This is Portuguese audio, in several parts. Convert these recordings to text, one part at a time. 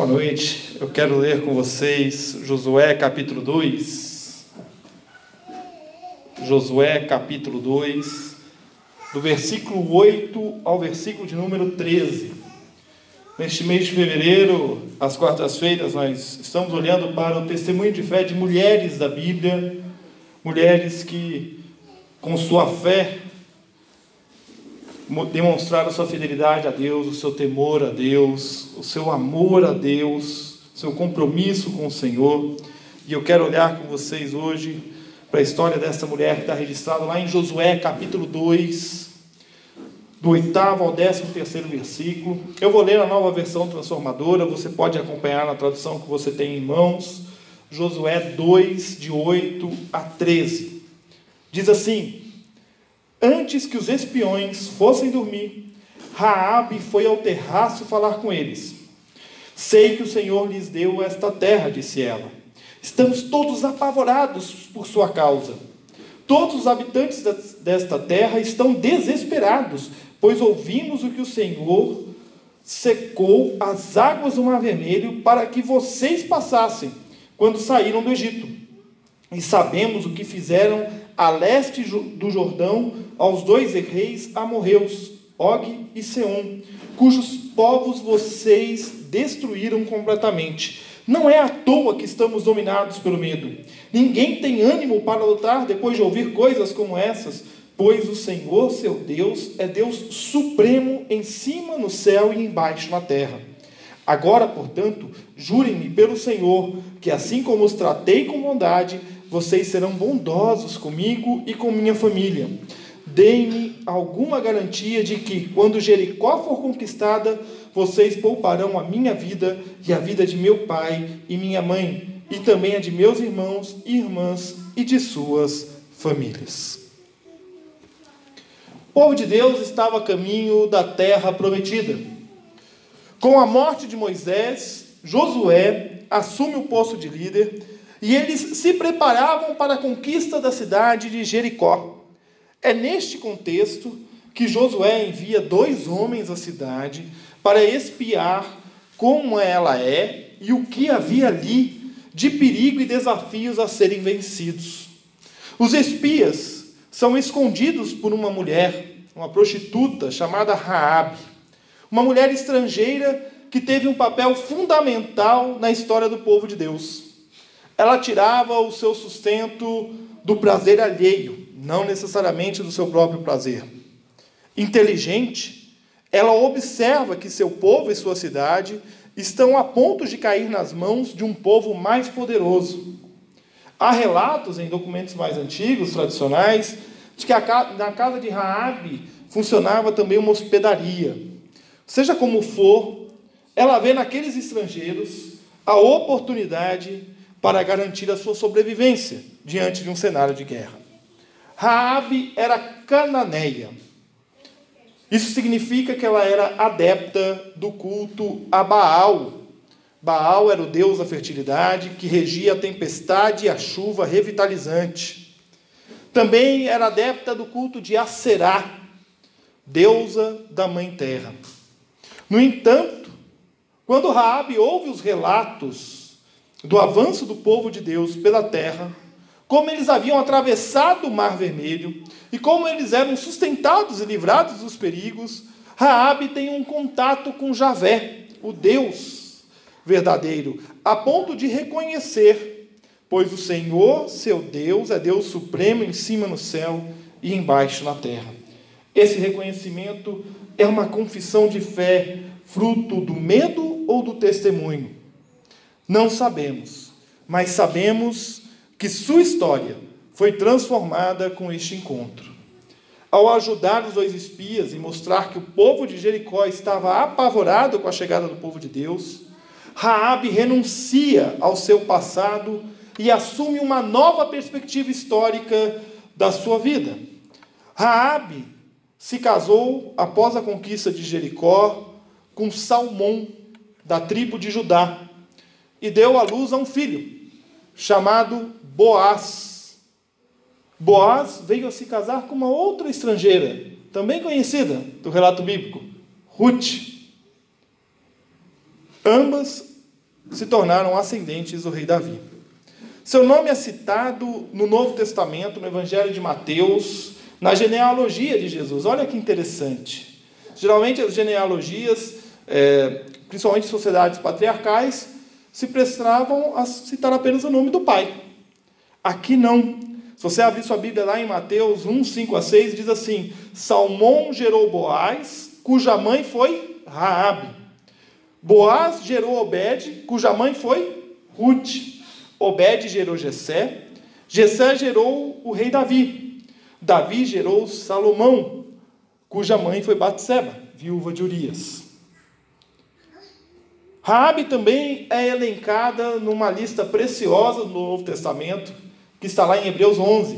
Boa noite. Eu quero ler com vocês Josué capítulo 2. Josué capítulo 2, do versículo 8 ao versículo de número 13. Neste mês de fevereiro, às quartas-feiras, nós estamos olhando para o testemunho de fé de mulheres da Bíblia, mulheres que, com sua fé, demonstraram sua fidelidade a Deus, o seu temor a Deus, o seu amor a Deus, seu compromisso com o Senhor. E eu quero olhar com vocês hoje para a história dessa mulher que está registrada lá em Josué capítulo 2, do oitavo ao décimo terceiro versículo. Eu vou ler a nova versão transformadora, você pode acompanhar na tradução que você tem em mãos. Josué 2, de 8 a 13. Diz assim: Antes que os espiões fossem dormir, Raabe foi ao terraço falar com eles. Sei que o Senhor lhes deu esta terra, disse ela. Estamos todos apavorados por sua causa. Todos os habitantes desta terra estão desesperados, pois ouvimos o que o Senhor secou as águas do Mar Vermelho para que vocês passassem quando saíram do Egito. E sabemos o que fizeram a leste do Jordão aos dois reis amorreus, Og e Seom, cujos povos vocês destruíram completamente. Não é à toa que estamos dominados pelo medo. Ninguém tem ânimo para lutar depois de ouvir coisas como essas, pois o Senhor, seu Deus, é Deus supremo em cima no céu e embaixo na terra. Agora, portanto, jurem-me pelo Senhor, que assim como os tratei com bondade, vocês serão bondosos comigo e com minha família. Deem-me alguma garantia de que, quando Jericó for conquistada, vocês pouparão a minha vida e a vida de meu pai e minha mãe, e também a de meus irmãos e irmãs e de suas famílias. O povo de Deus estava a caminho da terra prometida. Com a morte de Moisés, Josué assume o posto de líder e eles se preparavam para a conquista da cidade de Jericó. É neste contexto que Josué envia dois homens à cidade para espiar como ela é e o que havia ali de perigo e desafios a serem vencidos. Os espias são escondidos por uma mulher, uma prostituta chamada Raabe, uma mulher estrangeira que teve um papel fundamental na história do povo de Deus. Ela tirava o seu sustento do prazer alheio, não necessariamente do seu próprio prazer. Inteligente, ela observa que seu povo e sua cidade estão a ponto de cair nas mãos de um povo mais poderoso. Há relatos em documentos mais antigos, tradicionais, de que na casa de Raabe funcionava também uma hospedaria. Seja como for, ela vê naqueles estrangeiros a oportunidade para garantir a sua sobrevivência diante de um cenário de guerra. Raabe era cananeia. Isso significa que ela era adepta do culto a Baal. Baal era o deus da fertilidade que regia a tempestade e a chuva revitalizante. Também era adepta do culto de Aserá, deusa da mãe terra. No entanto, quando Raabe ouve os relatos do avanço do povo de Deus pela terra, como eles haviam atravessado o Mar Vermelho e como eles eram sustentados e livrados dos perigos, Raabe tem um contato com Javé, o Deus verdadeiro, a ponto de reconhecer, pois o Senhor, seu Deus, é Deus supremo em cima no céu e embaixo na terra. Esse reconhecimento é uma confissão de fé, fruto do medo ou do testemunho? Não sabemos, mas sabemos que sua história foi transformada com este encontro. Ao ajudar os dois espias e mostrar que o povo de Jericó estava apavorado com a chegada do povo de Deus, Raabe renuncia ao seu passado e assume uma nova perspectiva histórica da sua vida. Raabe se casou após a conquista de Jericó com Salmão, da tribo de Judá, e deu à luz a um filho, chamado Boaz. Boaz veio a se casar com uma outra estrangeira, também conhecida do relato bíblico, Ruth. Ambas se tornaram ascendentes do rei Davi. Seu nome é citado no Novo Testamento, no Evangelho de Mateus, na genealogia de Jesus. Olha que interessante. Geralmente as genealogias, é, principalmente em sociedades patriarcais, se prestavam a citar apenas o nome do pai. Aqui não. Se você abrir sua Bíblia lá em Mateus 1, 5 a 6, diz assim: Salmão gerou Boaz, cuja mãe foi Raabe. Boaz gerou Obed, cuja mãe foi Ruth. Obed gerou Jessé, Jessé gerou o rei Davi. Davi gerou Salomão, cuja mãe foi Batseba, viúva de Urias. Raabe também é elencada numa lista preciosa do Novo Testamento, que está lá em Hebreus 11.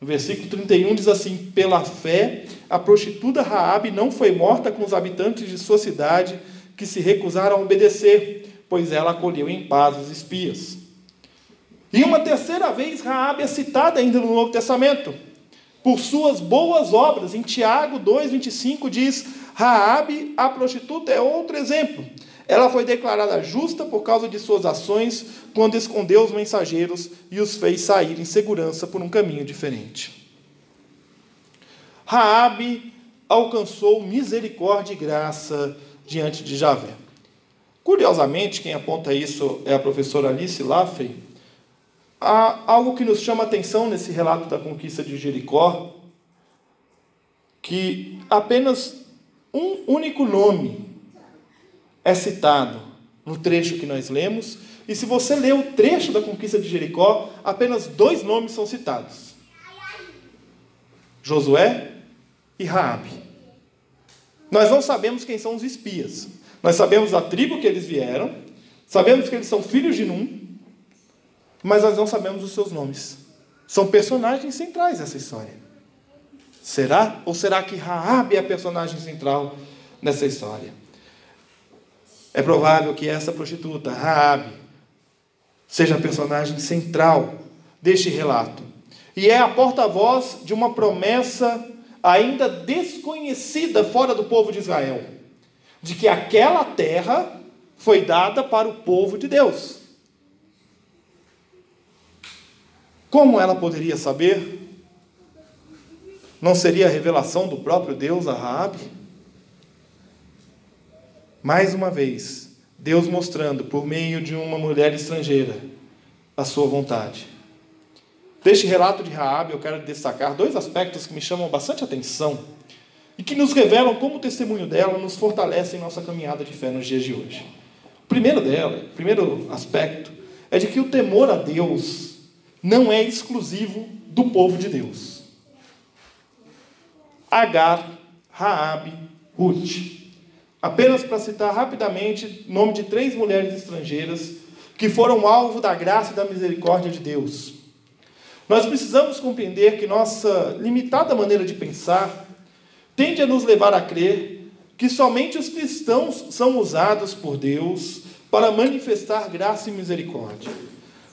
No versículo 31 diz assim: "Pela fé, a prostituta Raabe não foi morta com os habitantes de sua cidade que se recusaram a obedecer, pois ela acolheu em paz os espias." E uma terceira vez Raabe é citada ainda no Novo Testamento por suas boas obras. Em Tiago 2:25 diz: Raabe, a prostituta, é outro exemplo. Ela foi declarada justa por causa de suas ações, quando escondeu os mensageiros e os fez sair em segurança por um caminho diferente. Raabe alcançou misericórdia e graça diante de Javé. Curiosamente, quem aponta isso é a professora Alice Laffey, há algo que nos chama a atenção nesse relato da conquista de Jericó, que apenas um único nome é citado no trecho que nós lemos, e se você ler o trecho da conquista de Jericó, apenas dois nomes são citados: Josué e Raabe. Nós não sabemos quem são os espias. Nós sabemos a tribo que eles vieram, sabemos que eles são filhos de Num, mas nós não sabemos os seus nomes. São personagens centrais dessa história. Será? Ou será que Raab é a personagem central nessa história? É provável que essa prostituta, Raab, seja a personagem central deste relato. E é a porta-voz de uma promessa ainda desconhecida fora do povo de Israel, de que aquela terra foi dada para o povo de Deus. Como ela poderia saber? Não seria a revelação do próprio Deus a Raabe? Mais uma vez, Deus mostrando por meio de uma mulher estrangeira a sua vontade. Deste relato de Raabe, eu quero destacar dois aspectos que me chamam bastante atenção e que nos revelam como o testemunho dela nos fortalece em nossa caminhada de fé nos dias de hoje. O primeiro dela, o primeiro aspecto, é de que o temor a Deus não é exclusivo do povo de Deus. Agar, Raabe, Ruth. Apenas para citar rapidamente nome de três mulheres estrangeiras que foram alvo da graça e da misericórdia de Deus. Nós precisamos compreender que nossa limitada maneira de pensar tende a nos levar a crer que somente os cristãos são usados por Deus para manifestar graça e misericórdia.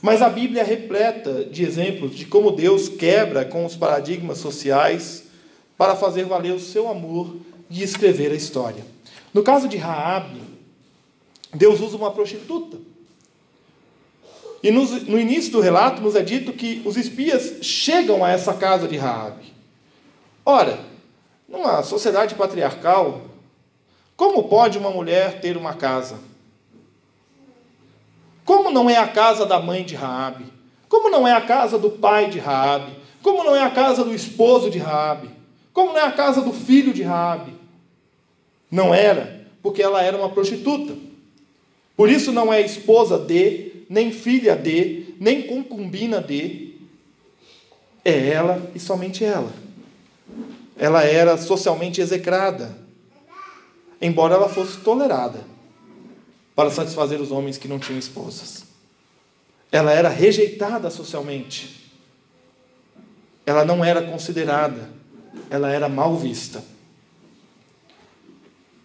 Mas a Bíblia é repleta de exemplos de como Deus quebra com os paradigmas sociais para fazer valer o seu amor e escrever a história. No caso de Raabe, Deus usa uma prostituta. E no início do relato nos é dito que os espias chegam a essa casa de Raabe. Ora, numa sociedade patriarcal, como pode uma mulher ter uma casa? Como não é a casa da mãe de Raabe? Como não é a casa do pai de Raabe? Como não é a casa do esposo de Raabe? Como não é a casa do filho de Raabe? Não era, porque ela era uma prostituta. Por isso não é esposa de, nem filha de, nem concubina de. É ela e somente ela. Ela era socialmente execrada, embora ela fosse tolerada para satisfazer os homens que não tinham esposas. Ela era rejeitada socialmente. Ela não era considerada, ela era mal vista.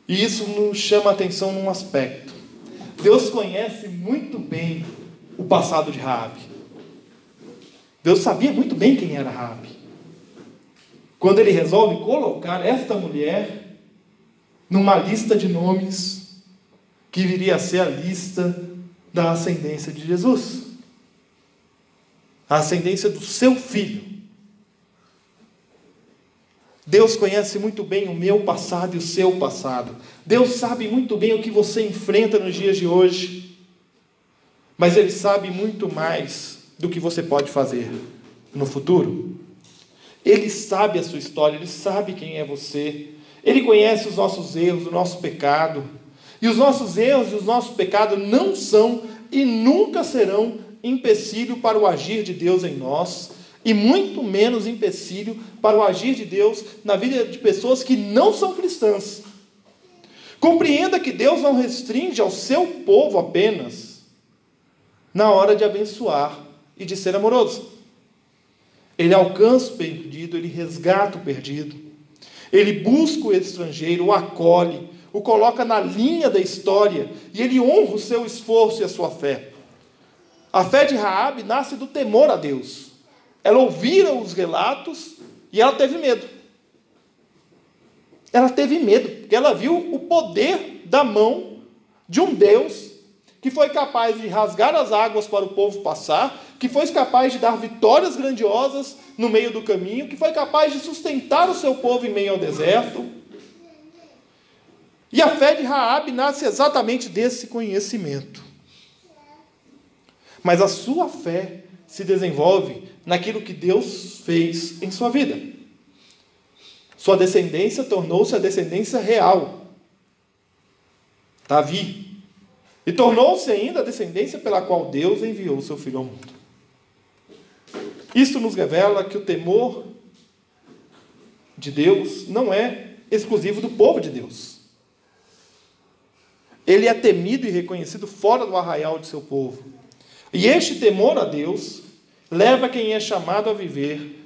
E isso nos chama a atenção num aspecto. Deus conhece muito bem o passado de Raabe. Deus sabia muito bem quem era Raabe. Quando ele resolve colocar esta mulher numa lista de nomes que viria a ser a lista da ascendência de Jesus. A ascendência do seu filho. Deus conhece muito bem o meu passado e o seu passado. Deus sabe muito bem o que você enfrenta nos dias de hoje. Mas Ele sabe muito mais do que você pode fazer no futuro. Ele sabe a sua história, Ele sabe quem é você. Ele conhece os nossos erros, o nosso pecado. E os nossos erros e os nossos pecados não são e nunca serão empecilho para o agir de Deus em nós e muito menos empecilho para o agir de Deus na vida de pessoas que não são cristãs. Compreenda que Deus não restringe ao seu povo apenas na hora de abençoar e de ser amoroso. Ele alcança o perdido, ele resgata o perdido, ele busca o estrangeiro, o acolhe, o coloca na linha da história e ele honra o seu esforço e a sua fé. A fé de Raabe nasce do temor a Deus. Ela ouvira os relatos e ela teve medo. Ela teve medo, porque ela viu o poder da mão de um Deus que foi capaz de rasgar as águas para o povo passar, que foi capaz de dar vitórias grandiosas no meio do caminho, que foi capaz de sustentar o seu povo em meio ao deserto. E a fé de Raabe nasce exatamente desse conhecimento. Mas a sua fé se desenvolve naquilo que Deus fez em sua vida. Sua descendência tornou-se a descendência real. Davi. E tornou-se ainda a descendência pela qual Deus enviou seu filho ao mundo. Isto nos revela que o temor de Deus não é exclusivo do povo de Deus. Ele é temido e reconhecido fora do arraial de seu povo. E este temor a Deus leva quem é chamado a viver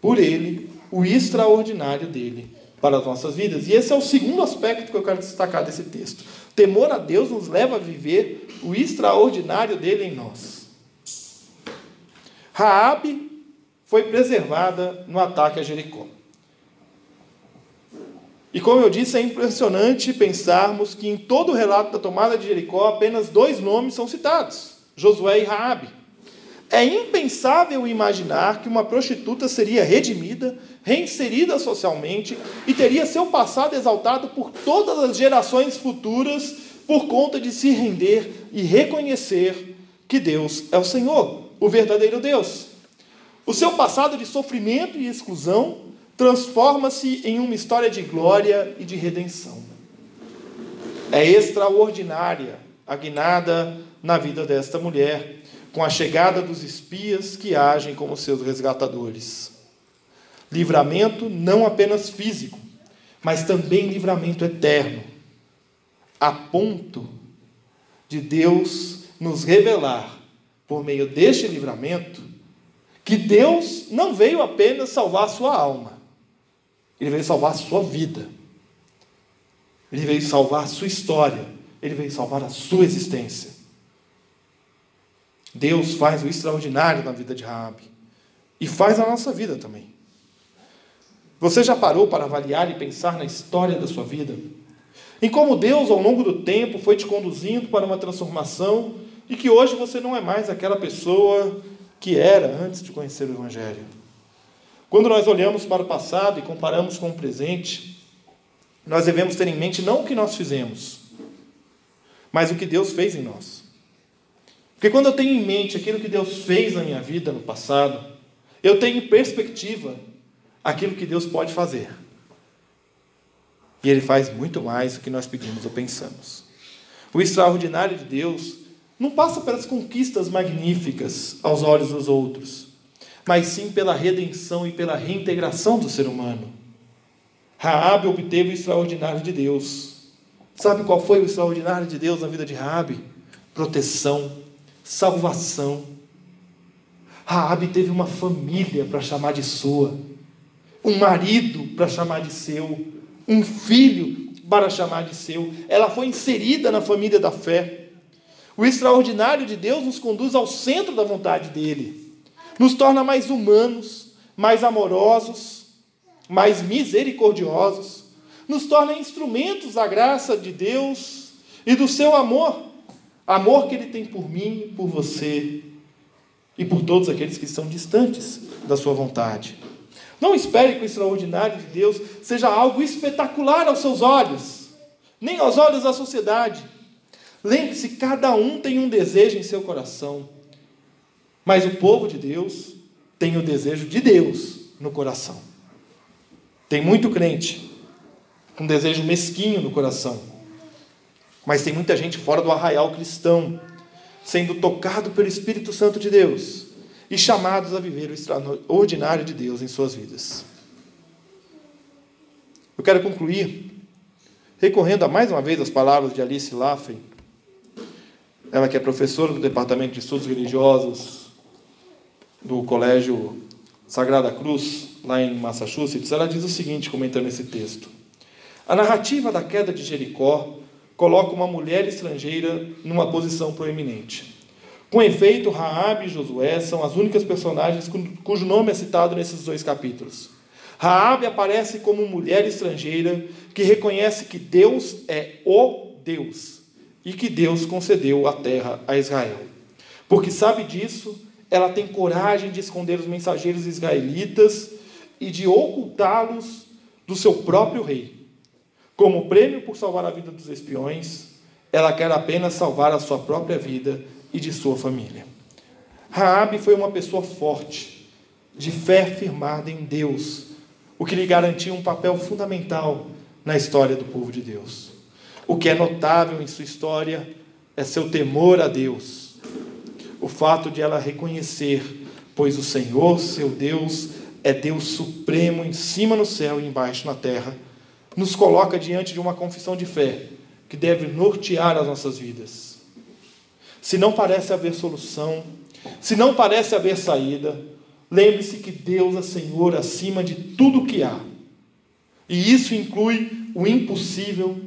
por Ele o extraordinário dele para as nossas vidas. E esse é o segundo aspecto que eu quero destacar desse texto. Temor a Deus nos leva a viver o extraordinário dele em nós. Raabe foi preservada no ataque a Jericó. E como eu disse, é impressionante pensarmos que em todo o relato da tomada de Jericó apenas dois nomes são citados: Josué e Raabe. É impensável imaginar que uma prostituta seria redimida, reinserida socialmente e teria seu passado exaltado por todas as gerações futuras por conta de se render e reconhecer que Deus é o Senhor, o verdadeiro Deus. O seu passado de sofrimento e exclusão transforma-se em uma história de glória e de redenção. É extraordinária a guinada na vida desta mulher com a chegada dos espias que agem como seus resgatadores. Livramento não apenas físico, mas também livramento eterno, a ponto de Deus nos revelar, por meio deste livramento, que Deus não veio apenas salvar sua alma, Ele veio salvar sua vida, Ele veio salvar a sua história, Ele veio salvar a sua existência. Deus faz o extraordinário na vida de Raabe e faz na nossa vida também. Você já parou para avaliar e pensar na história da sua vida? Em como Deus, ao longo do tempo, foi te conduzindo para uma transformação e que hoje você não é mais aquela pessoa que era antes de conhecer o Evangelho. Quando nós olhamos para o passado e comparamos com o presente, nós devemos ter em mente não o que nós fizemos, mas o que Deus fez em nós. Porque quando eu tenho em mente aquilo que Deus fez na minha vida no passado, eu tenho em perspectiva aquilo que Deus pode fazer. E Ele faz muito mais do que nós pedimos ou pensamos. O extraordinário de Deus não passa pelas conquistas magníficas aos olhos dos outros, mas sim pela redenção e pela reintegração do ser humano. Raabe obteve o extraordinário de Deus, Sabe qual foi o extraordinário de Deus na vida de Raabe? Proteção, salvação. Raabe teve uma família para chamar de sua, um marido para chamar de seu, um filho para chamar de seu. Ela foi inserida na família da fé. O extraordinário de Deus nos conduz ao centro da vontade dele, nos torna mais humanos, mais amorosos, mais misericordiosos, nos torna instrumentos da graça de Deus e do seu amor, amor que ele tem por mim, por você e por todos aqueles que estão distantes da sua vontade. Não espere que o extraordinário de Deus seja algo espetacular aos seus olhos, nem aos olhos da sociedade. Lembre-se, cada um tem um desejo em seu coração, mas o povo de Deus tem o desejo de Deus no coração. Tem muito crente com um desejo mesquinho no coração, mas tem muita gente fora do arraial cristão, sendo tocado pelo Espírito Santo de Deus e chamados a viver o extraordinário de Deus em suas vidas. Eu quero concluir recorrendo a mais uma vez as palavras de Alice Laffen, ela que é professora do Departamento de Estudos Religiosos do Colégio Sagrada Cruz, lá em Massachusetts, ela diz o seguinte, comentando esse texto: A narrativa da queda de Jericó coloca uma mulher estrangeira numa posição proeminente. Com efeito, Raab e Josué são as únicas personagens cujo nome é citado nesses dois capítulos. Raabe aparece como mulher estrangeira que reconhece que Deus é o Deus e que Deus concedeu a terra a Israel. Porque sabe disso, ela tem coragem de esconder os mensageiros israelitas e de ocultá-los do seu próprio rei. Como prêmio por salvar a vida dos espiões, ela quer apenas salvar a sua própria vida e de sua família. Raabe foi uma pessoa forte, de fé firmada em Deus, o que lhe garantia um papel fundamental na história do povo de Deus. O que é notável em sua história é seu temor a Deus, o fato de ela reconhecer, pois o Senhor, seu Deus, é Deus supremo em cima no céu e embaixo na terra, nos coloca diante de uma confissão de fé que deve nortear as nossas vidas se não parece haver solução, se não parece haver saída, lembre-se que Deus é Senhor acima de tudo que há. E isso inclui o impossível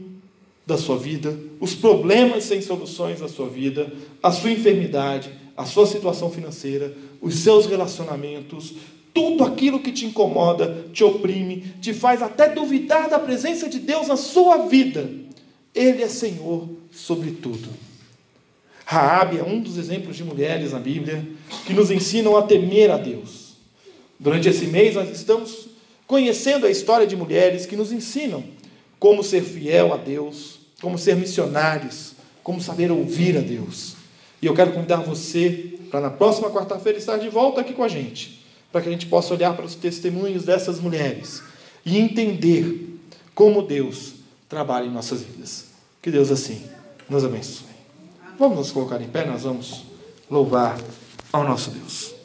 da sua vida, os problemas sem soluções da sua vida, a sua enfermidade, a sua situação financeira, os seus relacionamentos, tudo aquilo que te incomoda, te oprime, te faz até duvidar da presença de Deus na sua vida. Ele é Senhor sobre tudo. Raabe é um dos exemplos de mulheres na Bíblia que nos ensinam a temer a Deus. Durante esse mês nós estamos conhecendo a história de mulheres que nos ensinam como ser fiel a Deus, como ser missionários, como saber ouvir a Deus. E eu quero convidar você para na próxima quarta-feira estar de volta aqui com a gente, para que a gente possa olhar para os testemunhos dessas mulheres e entender como Deus trabalha em nossas vidas. Que Deus assim nos abençoe. Vamos nos colocar em pé, nós vamos louvar ao nosso Deus.